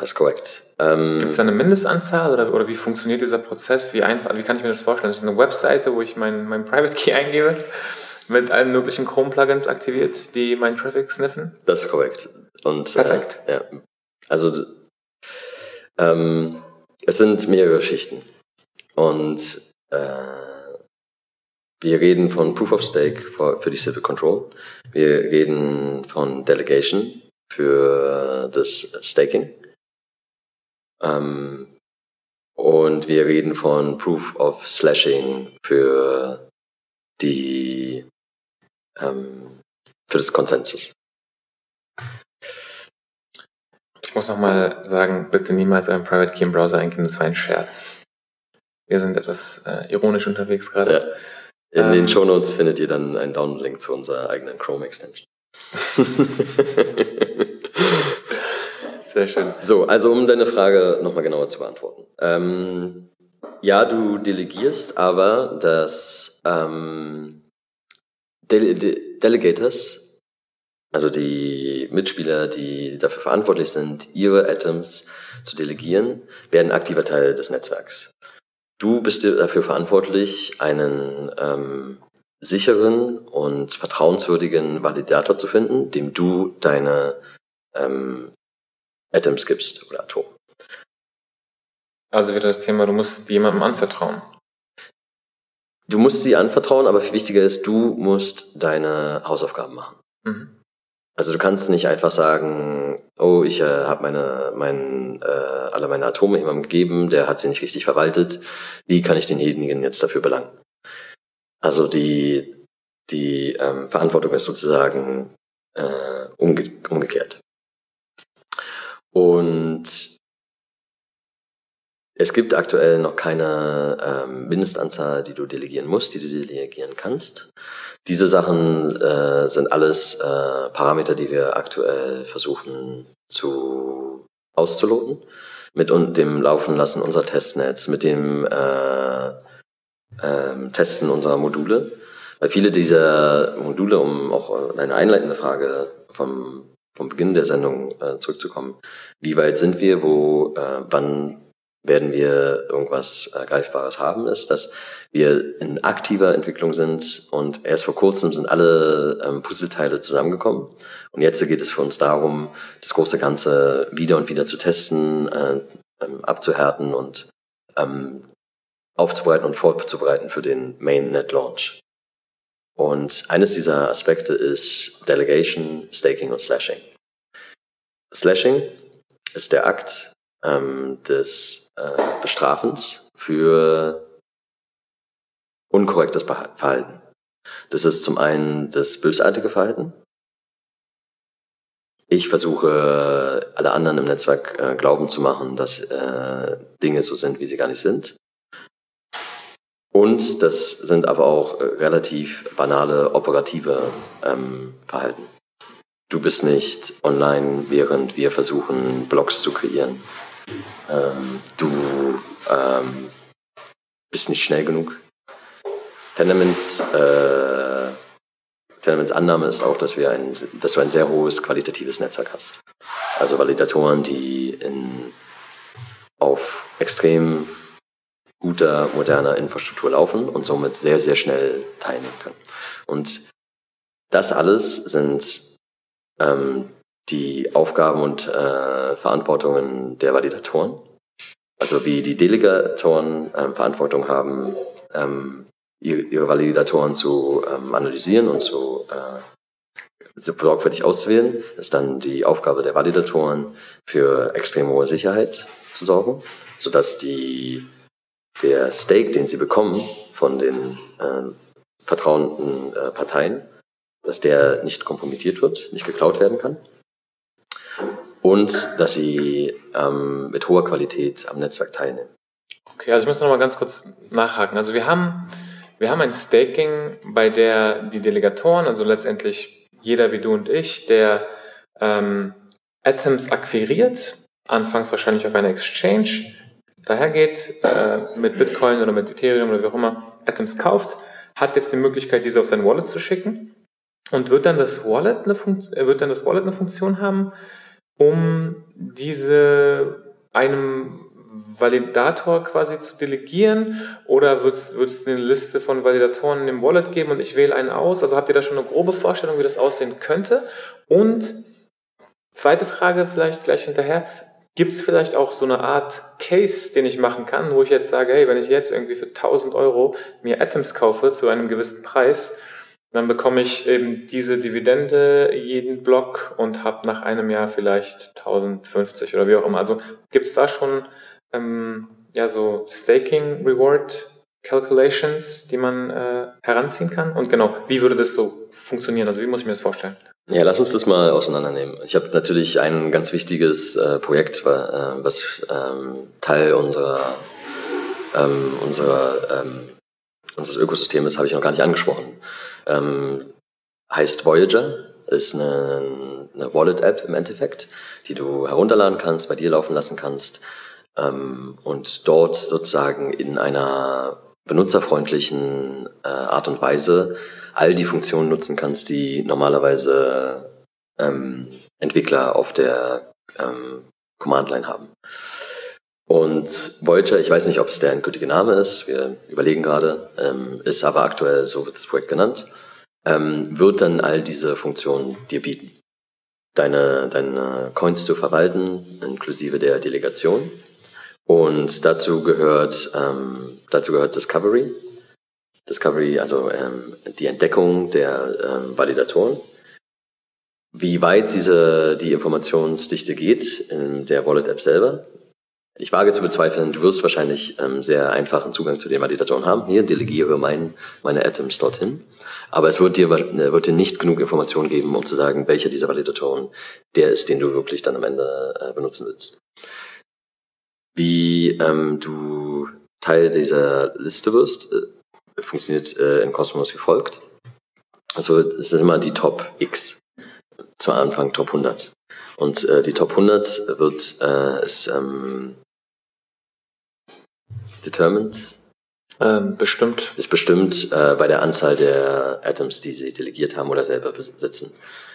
Das ist korrekt. Ähm, Gibt es da eine Mindestanzahl oder, oder wie funktioniert dieser Prozess? Wie, einfach, wie kann ich mir das vorstellen? Das ist eine Webseite, wo ich meinen mein Private Key (laughs) eingebe, mit allen möglichen Chrome-Plugins aktiviert, die meinen Traffic sniffen? Das ist korrekt. Und, Perfekt. Äh, ja. Also ähm, es sind mehrere Schichten. Und äh, wir reden von Proof of Stake für, für die Civil Control. Wir reden von Delegation für das Staking. Ähm, und wir reden von Proof of Slashing für die ähm, für das Konsensus. Ich muss nochmal sagen, bitte niemals euren Private Key im Browser eingeben, das war ein Scherz. Wir sind etwas äh, ironisch unterwegs gerade. Ja. In ähm, den Show Notes findet ihr dann einen Downlink zu unserer eigenen Chrome Extension. (laughs) Sehr schön. So, also um deine Frage nochmal genauer zu beantworten. Ähm, ja, du delegierst, aber das ähm, Dele De Delegators, also die Mitspieler, die dafür verantwortlich sind, ihre Atoms zu delegieren, werden aktiver Teil des Netzwerks. Du bist dafür verantwortlich, einen ähm, sicheren und vertrauenswürdigen Validator zu finden, dem du deine ähm, Atoms gibst oder Atom. Also wieder das Thema, du musst jemandem anvertrauen. Du musst sie anvertrauen, aber viel wichtiger ist, du musst deine Hausaufgaben machen. Mhm. Also du kannst nicht einfach sagen, oh, ich äh, habe meine, mein, äh, alle meine Atome jemandem gegeben, der hat sie nicht richtig verwaltet. Wie kann ich denjenigen jetzt dafür belangen? Also die, die ähm, Verantwortung ist sozusagen äh, umge umgekehrt. Und es gibt aktuell noch keine ähm, Mindestanzahl, die du delegieren musst, die du delegieren kannst. Diese Sachen äh, sind alles äh, Parameter, die wir aktuell versuchen zu auszuloten. Mit dem Laufen lassen unserer Testnetz, mit dem äh, äh, Testen unserer Module. Weil viele dieser Module, um auch eine einleitende Frage vom vom Beginn der Sendung äh, zurückzukommen. Wie weit sind wir? Wo, äh, wann werden wir irgendwas äh, Greifbares haben? Ist, dass wir in aktiver Entwicklung sind und erst vor kurzem sind alle ähm, Puzzleteile zusammengekommen. Und jetzt geht es für uns darum, das große Ganze wieder und wieder zu testen, äh, ähm, abzuhärten und ähm, aufzubereiten und vorzubereiten für den Mainnet Launch. Und eines dieser Aspekte ist Delegation, Staking und Slashing. Slashing ist der Akt ähm, des äh, Bestrafens für unkorrektes Verhalten. Das ist zum einen das bösartige Verhalten. Ich versuche alle anderen im Netzwerk äh, glauben zu machen, dass äh, Dinge so sind, wie sie gar nicht sind. Und das sind aber auch äh, relativ banale operative ähm, Verhalten. Du bist nicht online, während wir versuchen, Blogs zu kreieren. Ähm, du ähm, bist nicht schnell genug. Tenements, äh, Tenements Annahme ist auch, dass, wir ein, dass du ein sehr hohes qualitatives Netzwerk hast. Also Validatoren, die in, auf extrem guter, moderner Infrastruktur laufen und somit sehr, sehr schnell teilnehmen können. Und das alles sind ähm, die Aufgaben und äh, Verantwortungen der Validatoren. Also wie die Delegatoren ähm, Verantwortung haben, ähm, ihre, Validatoren zu ähm, analysieren und zu äh, sorgfältig auszuwählen, ist dann die Aufgabe der Validatoren für extrem hohe Sicherheit zu sorgen, sodass die der Stake, den sie bekommen von den äh, vertrauenden äh, Parteien, dass der nicht kompromittiert wird, nicht geklaut werden kann. Und dass sie ähm, mit hoher Qualität am Netzwerk teilnehmen. Okay, also ich muss noch mal ganz kurz nachhaken. Also wir haben, wir haben ein Staking, bei der die Delegatoren, also letztendlich jeder wie du und ich, der ähm, Atoms akquiriert, anfangs wahrscheinlich auf einer Exchange, dahergeht, äh, mit Bitcoin oder mit Ethereum oder wie auch immer Atoms kauft, hat jetzt die Möglichkeit, diese auf sein Wallet zu schicken und wird dann das Wallet eine, Funktion, äh, wird dann das Wallet eine Funktion haben, um diese einem Validator quasi zu delegieren oder wird es eine Liste von Validatoren dem Wallet geben und ich wähle einen aus? Also habt ihr da schon eine grobe Vorstellung, wie das aussehen könnte? Und zweite Frage vielleicht gleich hinterher, gibt es vielleicht auch so eine Art Case, den ich machen kann, wo ich jetzt sage, hey, wenn ich jetzt irgendwie für 1000 Euro mir Atoms kaufe zu einem gewissen Preis, dann bekomme ich eben diese Dividende jeden Block und habe nach einem Jahr vielleicht 1050 oder wie auch immer. Also gibt es da schon ähm, ja so Staking Reward Calculations, die man äh, heranziehen kann? Und genau, wie würde das so funktionieren? Also wie muss ich mir das vorstellen? Ja, lass uns das mal auseinandernehmen. Ich habe natürlich ein ganz wichtiges äh, Projekt, äh, was ähm, Teil unserer, ähm, unserer ähm, unseres Ökosystems habe ich noch gar nicht angesprochen. Ähm, heißt Voyager, ist eine, eine Wallet-App im Endeffekt, die du herunterladen kannst, bei dir laufen lassen kannst ähm, und dort sozusagen in einer benutzerfreundlichen äh, Art und Weise all die Funktionen nutzen kannst, die normalerweise ähm, Entwickler auf der ähm, Command-Line haben. Und Voyager, ich weiß nicht, ob es der endgültige Name ist, wir überlegen gerade, ähm, ist aber aktuell, so wird das Projekt genannt, ähm, wird dann all diese Funktionen dir bieten. Deine, deine Coins zu verwalten, inklusive der Delegation. Und dazu gehört, ähm, dazu gehört Discovery. Discovery, also ähm, die Entdeckung der ähm, Validatoren. Wie weit diese, die Informationsdichte geht in der Wallet-App selber, ich wage zu bezweifeln, du wirst wahrscheinlich ähm, sehr einfachen Zugang zu den Validatoren haben. Hier delegiere mein, meine Atoms dorthin. Aber es wird dir, äh, wird dir nicht genug Informationen geben, um zu sagen, welcher dieser Validatoren der ist, den du wirklich dann am Ende äh, benutzen willst. Wie ähm, du Teil dieser Liste wirst, äh, funktioniert äh, in Cosmos wie folgt. Also es sind immer die Top X. Zu Anfang Top 100. Und äh, die Top 100 wird äh, ist ähm, determined? Ähm, bestimmt. Ist bestimmt äh, bei der Anzahl der Atoms, die sie delegiert haben oder selber besitzen.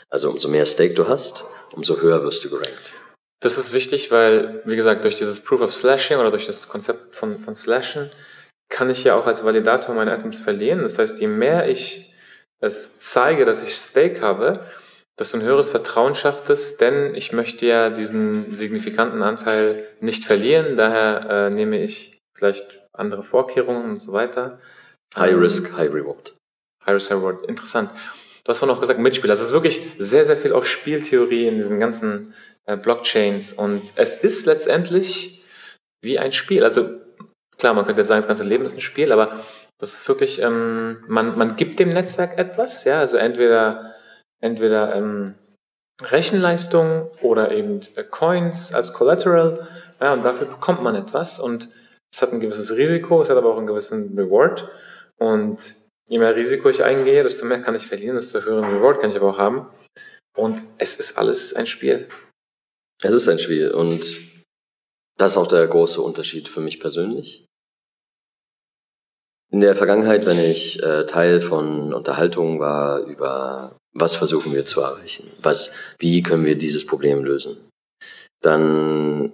Also umso mehr Stake du hast, umso höher wirst du gerankt. Das ist wichtig, weil, wie gesagt, durch dieses Proof of Slashing oder durch das Konzept von, von Slashen kann ich ja auch als Validator meine Atoms verlieren. Das heißt, je mehr ich es zeige, dass ich Stake habe, desto ein höheres Vertrauen schafft es, denn ich möchte ja diesen signifikanten Anteil nicht verlieren. Daher äh, nehme ich vielleicht andere Vorkehrungen und so weiter. High ähm, Risk, High Reward. High Risk, High Reward. Interessant. Du hast vorhin auch gesagt, Mitspiel. Also es ist wirklich sehr, sehr viel auch Spieltheorie in diesen ganzen äh, Blockchains. Und es ist letztendlich wie ein Spiel. Also klar, man könnte jetzt sagen, das ganze Leben ist ein Spiel, aber das ist wirklich, ähm, man, man gibt dem Netzwerk etwas, ja, also entweder, entweder ähm, Rechenleistung oder eben äh, Coins als Collateral, ja, und dafür bekommt man etwas und es hat ein gewisses Risiko, es hat aber auch einen gewissen Reward. Und je mehr Risiko ich eingehe, desto mehr kann ich verlieren, desto höheren Reward kann ich aber auch haben. Und es ist alles ein Spiel. Es ist ein Spiel und das ist auch der große Unterschied für mich persönlich. In der Vergangenheit, wenn ich äh, Teil von Unterhaltungen war über was versuchen wir zu erreichen, was, wie können wir dieses Problem lösen, dann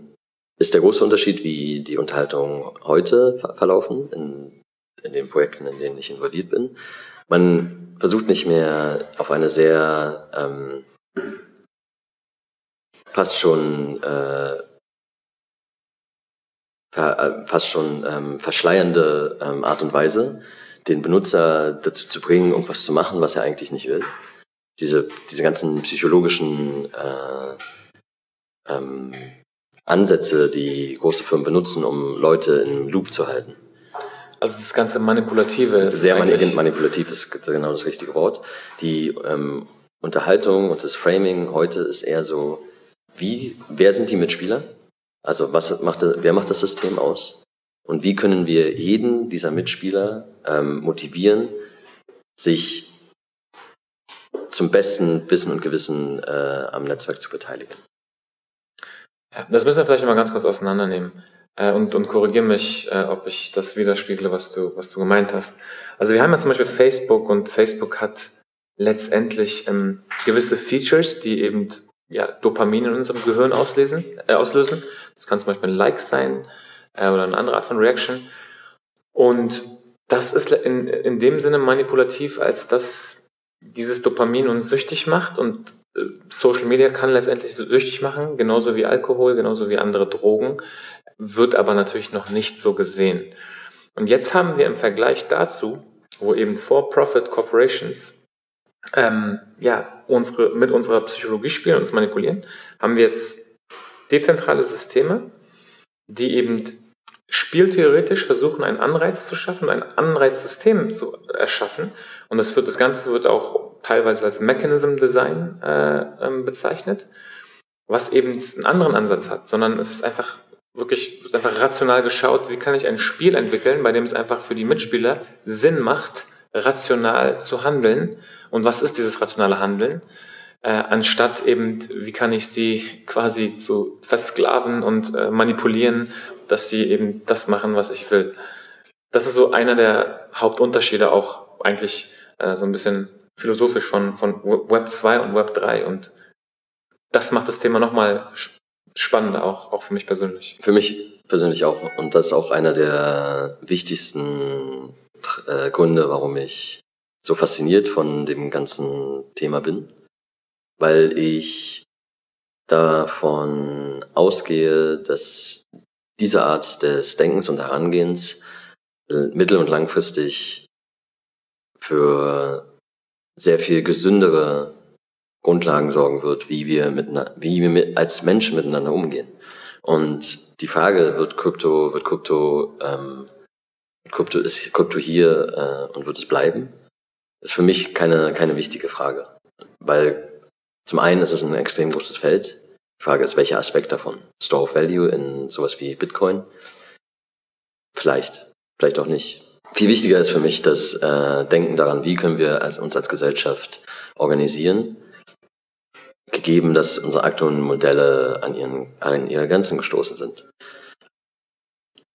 ist der große Unterschied, wie die Unterhaltungen heute verlaufen, in, in den Projekten, in denen ich involviert bin. Man versucht nicht mehr auf eine sehr ähm, fast schon äh, fast schon ähm, verschleiernde ähm, Art und Weise, den Benutzer dazu zu bringen, irgendwas zu machen, was er eigentlich nicht will. Diese, diese ganzen psychologischen äh, ähm, Ansätze, die große Firmen benutzen, um Leute im Loop zu halten. Also das ganze Manipulative ist Sehr manipulativ ist genau das richtige Wort. Die ähm, Unterhaltung und das Framing heute ist eher so, wie, wer sind die Mitspieler? Also was macht, wer macht das System aus? Und wie können wir jeden dieser Mitspieler ähm, motivieren, sich zum besten Wissen und Gewissen äh, am Netzwerk zu beteiligen? Ja, das müssen wir vielleicht mal ganz kurz auseinandernehmen äh, und, und korrigiere mich, äh, ob ich das widerspiegle, was du, was du gemeint hast. Also wir haben ja zum Beispiel Facebook und Facebook hat letztendlich ähm, gewisse Features, die eben ja, Dopamin in unserem Gehirn auslesen, äh, auslösen. Das kann zum Beispiel ein Like sein äh, oder eine andere Art von Reaction. Und das ist in, in dem Sinne manipulativ, als dass dieses Dopamin uns süchtig macht und äh, Social Media kann letztendlich süchtig machen, genauso wie Alkohol, genauso wie andere Drogen, wird aber natürlich noch nicht so gesehen. Und jetzt haben wir im Vergleich dazu, wo eben For-Profit Corporations ähm, ja, unsere, mit unserer Psychologie spielen und uns manipulieren, haben wir jetzt dezentrale Systeme, die eben spieltheoretisch versuchen, einen Anreiz zu schaffen, ein Anreizsystem zu erschaffen. Und das, wird, das Ganze wird auch teilweise als Mechanism Design äh, ähm, bezeichnet, was eben einen anderen Ansatz hat, sondern es ist einfach wirklich einfach rational geschaut, wie kann ich ein Spiel entwickeln, bei dem es einfach für die Mitspieler Sinn macht, rational zu handeln. Und was ist dieses rationale Handeln? Äh, anstatt eben, wie kann ich sie quasi zu versklaven und äh, manipulieren, dass sie eben das machen, was ich will. Das ist so einer der Hauptunterschiede auch eigentlich äh, so ein bisschen philosophisch von, von Web 2 und Web 3 und das macht das Thema nochmal spannender, auch, auch für mich persönlich. Für mich persönlich auch. Und das ist auch einer der wichtigsten äh, Gründe, warum ich so fasziniert von dem ganzen Thema bin. Weil ich davon ausgehe, dass diese Art des Denkens und Herangehens äh, mittel- und langfristig für sehr viel gesündere Grundlagen sorgen wird, wie wir, mit, wie wir mit, als Menschen miteinander umgehen. Und die Frage, wird Krypto, wird Krypto, ähm, Krypto ist Krypto hier äh, und wird es bleiben, ist für mich keine, keine wichtige Frage. Weil zum einen ist es ein extrem großes Feld. Die Frage ist, welcher Aspekt davon? Store of Value in sowas wie Bitcoin? Vielleicht, vielleicht auch nicht. Viel wichtiger ist für mich das äh, Denken daran, wie können wir als, uns als Gesellschaft organisieren, gegeben, dass unsere aktuellen Modelle an, ihren, an ihre Grenzen gestoßen sind.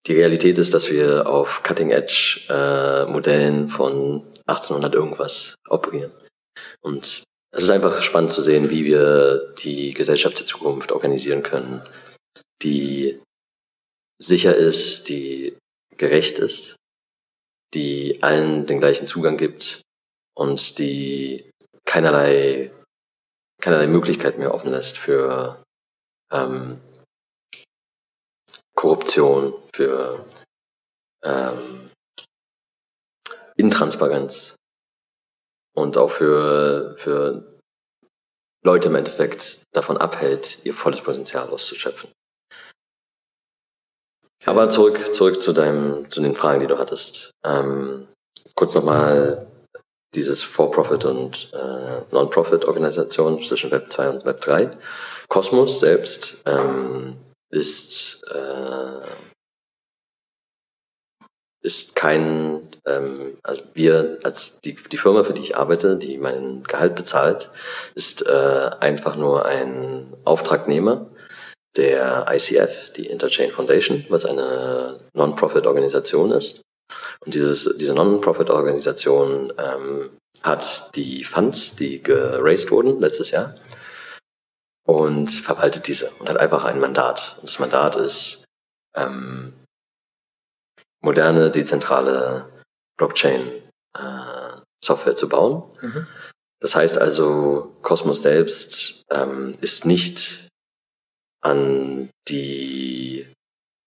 Die Realität ist, dass wir auf Cutting-Edge-Modellen äh, von 1800 irgendwas operieren. Und es ist einfach spannend zu sehen, wie wir die Gesellschaft der Zukunft organisieren können, die sicher ist, die gerecht ist, die allen den gleichen Zugang gibt und die keinerlei keinerlei Möglichkeit mehr offen lässt für ähm, Korruption, für ähm, Intransparenz und auch für, für Leute im Endeffekt davon abhält, ihr volles Potenzial auszuschöpfen. Aber zurück, zurück zu deinem, zu den Fragen, die du hattest. Ähm, kurz nochmal dieses For-Profit und äh, Non-Profit-Organisation zwischen Web 2 und Web 3. Cosmos selbst ähm, ist, äh, ist kein, ähm, also wir als die, die Firma, für die ich arbeite, die mein Gehalt bezahlt, ist äh, einfach nur ein Auftragnehmer der ICF, die Interchain Foundation, was eine Non-Profit-Organisation ist. Und dieses, diese Non-Profit-Organisation ähm, hat die Funds, die geraced wurden letztes Jahr, und verwaltet diese und hat einfach ein Mandat. Und das Mandat ist, ähm, moderne, dezentrale Blockchain-Software äh, zu bauen. Mhm. Das heißt also, Cosmos selbst ähm, ist nicht an die,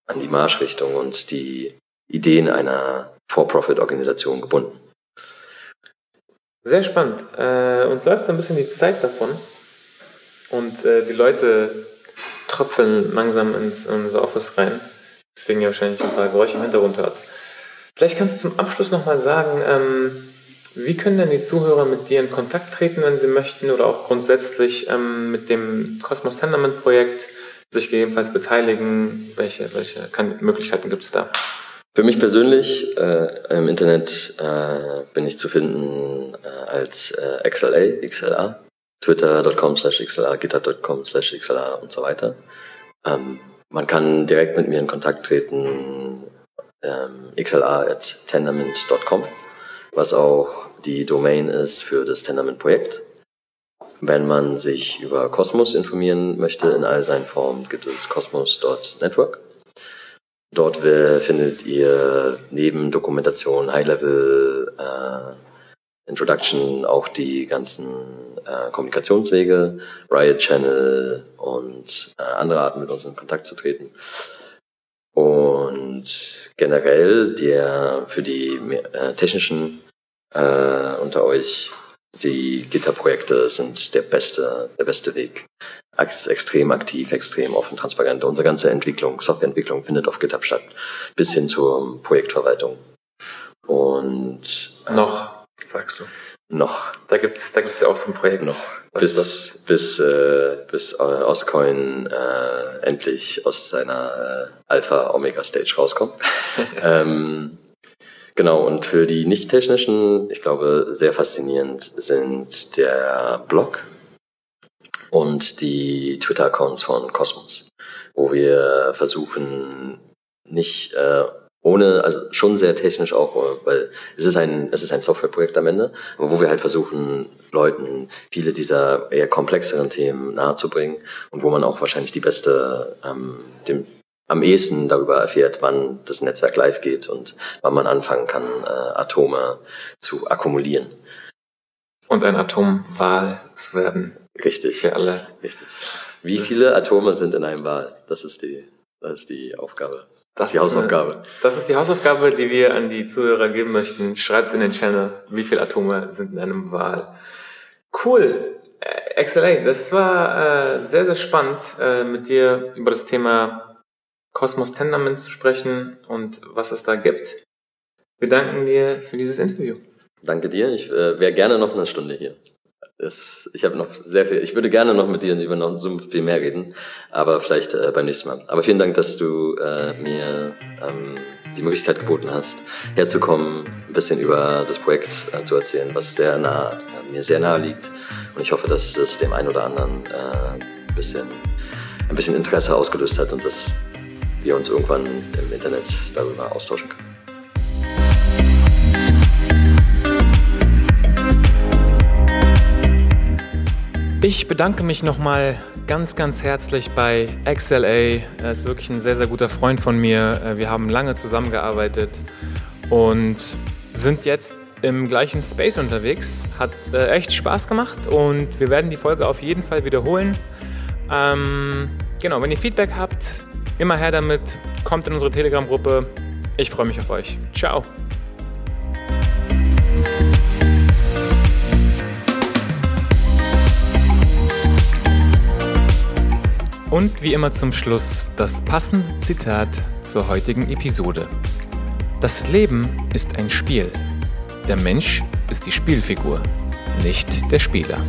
an die Marschrichtung und die Ideen einer For-Profit-Organisation gebunden. Sehr spannend. Äh, uns läuft so ein bisschen die Zeit davon und äh, die Leute tröpfeln langsam ins, in unser Office rein. Deswegen ihr wahrscheinlich ein paar Geräusche im Hintergrund hört. Vielleicht kannst du zum Abschluss nochmal sagen, ähm, wie können denn die Zuhörer mit dir in Kontakt treten, wenn sie möchten, oder auch grundsätzlich ähm, mit dem Cosmos Tenderment Projekt sich gegebenenfalls beteiligen? Welche, welche Möglichkeiten gibt es da? Für mich persönlich äh, im Internet äh, bin ich zu finden äh, als äh, XLA, XLA, twitter.com slash XLA, github.com slash XLA und so weiter. Ähm, man kann direkt mit mir in Kontakt treten, ähm, xla at tendermint.com, was auch die Domain ist für das Tendermint-Projekt. Wenn man sich über Cosmos informieren möchte in all seinen Formen, gibt es cosmos.network. Dort findet ihr neben Dokumentation, High-Level, äh, Introduction auch die ganzen äh, Kommunikationswege, Riot Channel und äh, andere Arten mit uns in Kontakt zu treten. Generell der für die äh, technischen äh, unter euch die Gitterprojekte sind der beste, der beste Weg. Extrem aktiv, extrem offen, transparent. Unsere ganze Entwicklung, Softwareentwicklung findet auf GitHub statt, bis hin zur Projektverwaltung. Und äh, noch, sagst du. Noch. Da gibt's, da gibt's ja auch so ein Projekt. Noch. bis, bis, äh, bis äh, Oscoin äh, endlich aus seiner äh, Alpha-Omega-Stage rauskommt. (laughs) ähm, Genau, und für die nicht-technischen, ich glaube, sehr faszinierend sind der Blog und die Twitter-Accounts von Cosmos, wo wir versuchen, nicht äh, ohne, also schon sehr technisch auch, weil es ist ein, es ist ein Softwareprojekt am Ende, wo wir halt versuchen, Leuten viele dieser eher komplexeren Themen nahezubringen und wo man auch wahrscheinlich die beste, ähm, dem, am ehesten darüber erfährt, wann das Netzwerk live geht und wann man anfangen kann, äh, Atome zu akkumulieren. Und ein Atomwahl zu werden. Richtig. Für alle. Richtig. Wie das viele Atome sind in einem Wahl? Das ist die, das ist die Aufgabe. Das die Hausaufgabe. Eine, das ist die Hausaufgabe, die wir an die Zuhörer geben möchten. Schreibt in den Channel, wie viele Atome sind in einem Wahl. Cool. Äh, XLA, das war äh, sehr, sehr spannend, äh, mit dir über das Thema Cosmos Tendermint zu sprechen und was es da gibt. Wir danken dir für dieses Interview. Danke dir. Ich äh, wäre gerne noch eine Stunde hier. Es, ich habe noch sehr viel. Ich würde gerne noch mit dir über noch so viel mehr reden, aber vielleicht äh, beim nächsten Mal. Aber vielen Dank, dass du äh, mir ähm, die Möglichkeit geboten hast, herzukommen, ein bisschen über das Projekt äh, zu erzählen, was sehr nah, äh, mir sehr nahe liegt. Und ich hoffe, dass es dem einen oder anderen äh, ein bisschen ein bisschen Interesse ausgelöst hat und das wir uns irgendwann im Internet darüber austauschen können. Ich bedanke mich nochmal ganz, ganz herzlich bei XLA. Er ist wirklich ein sehr, sehr guter Freund von mir. Äh, wir haben lange zusammengearbeitet und sind jetzt im gleichen Space unterwegs. Hat äh, echt Spaß gemacht und wir werden die Folge auf jeden Fall wiederholen. Ähm, genau, wenn ihr Feedback habt, Immer her damit, kommt in unsere Telegram-Gruppe. Ich freue mich auf euch. Ciao. Und wie immer zum Schluss das passende Zitat zur heutigen Episode. Das Leben ist ein Spiel. Der Mensch ist die Spielfigur, nicht der Spieler.